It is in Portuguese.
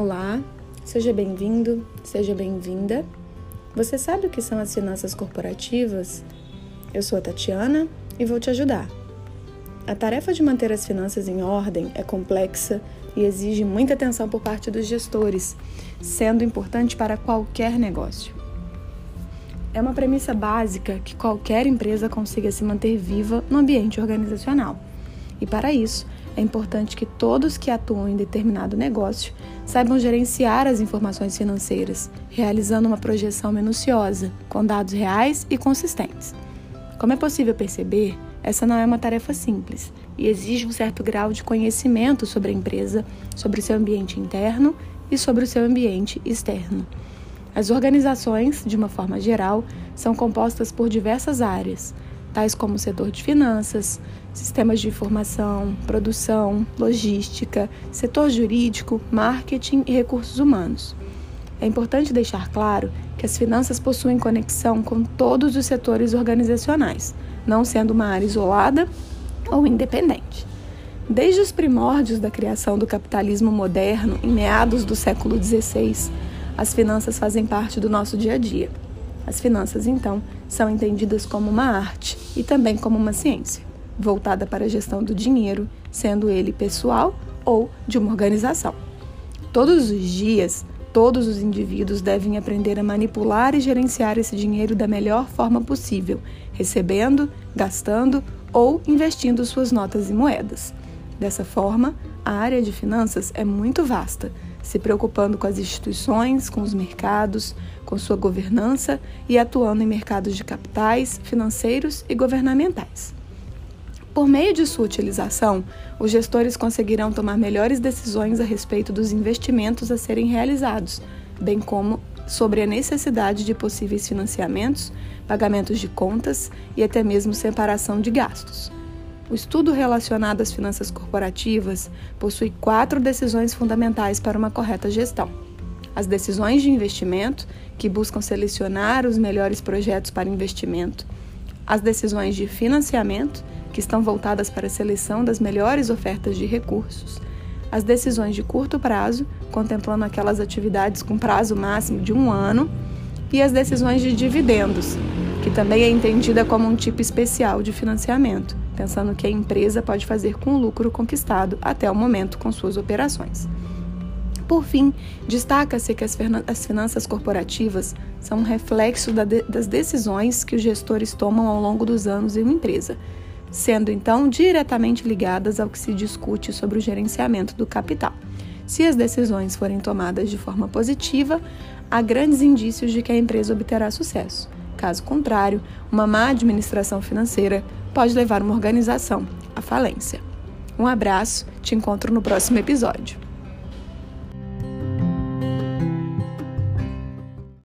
Olá, seja bem-vindo, seja bem-vinda. Você sabe o que são as finanças corporativas? Eu sou a Tatiana e vou te ajudar. A tarefa de manter as finanças em ordem é complexa e exige muita atenção por parte dos gestores, sendo importante para qualquer negócio. É uma premissa básica que qualquer empresa consiga se manter viva no ambiente organizacional. E para isso, é importante que todos que atuam em determinado negócio saibam gerenciar as informações financeiras, realizando uma projeção minuciosa, com dados reais e consistentes. Como é possível perceber, essa não é uma tarefa simples e exige um certo grau de conhecimento sobre a empresa, sobre o seu ambiente interno e sobre o seu ambiente externo. As organizações, de uma forma geral, são compostas por diversas áreas, tais como o setor de finanças, sistemas de informação, produção, logística, setor jurídico, marketing e recursos humanos. É importante deixar claro que as finanças possuem conexão com todos os setores organizacionais, não sendo uma área isolada ou independente. Desde os primórdios da criação do capitalismo moderno, em meados do século XVI, as finanças fazem parte do nosso dia a dia. As finanças, então, são entendidas como uma arte e também como uma ciência, voltada para a gestão do dinheiro, sendo ele pessoal ou de uma organização. Todos os dias, todos os indivíduos devem aprender a manipular e gerenciar esse dinheiro da melhor forma possível, recebendo, gastando ou investindo suas notas e moedas. Dessa forma, a área de finanças é muito vasta, se preocupando com as instituições, com os mercados, com sua governança e atuando em mercados de capitais, financeiros e governamentais. Por meio de sua utilização, os gestores conseguirão tomar melhores decisões a respeito dos investimentos a serem realizados, bem como sobre a necessidade de possíveis financiamentos, pagamentos de contas e até mesmo separação de gastos. O estudo relacionado às finanças corporativas possui quatro decisões fundamentais para uma correta gestão. As decisões de investimento, que buscam selecionar os melhores projetos para investimento. As decisões de financiamento, que estão voltadas para a seleção das melhores ofertas de recursos. As decisões de curto prazo, contemplando aquelas atividades com prazo máximo de um ano. E as decisões de dividendos, que também é entendida como um tipo especial de financiamento pensando que a empresa pode fazer com o lucro conquistado até o momento com suas operações. Por fim, destaca-se que as finanças corporativas são um reflexo das decisões que os gestores tomam ao longo dos anos em uma empresa, sendo então diretamente ligadas ao que se discute sobre o gerenciamento do capital. Se as decisões forem tomadas de forma positiva, há grandes indícios de que a empresa obterá sucesso. Caso contrário, uma má administração financeira pode levar uma organização à falência. Um abraço, te encontro no próximo episódio.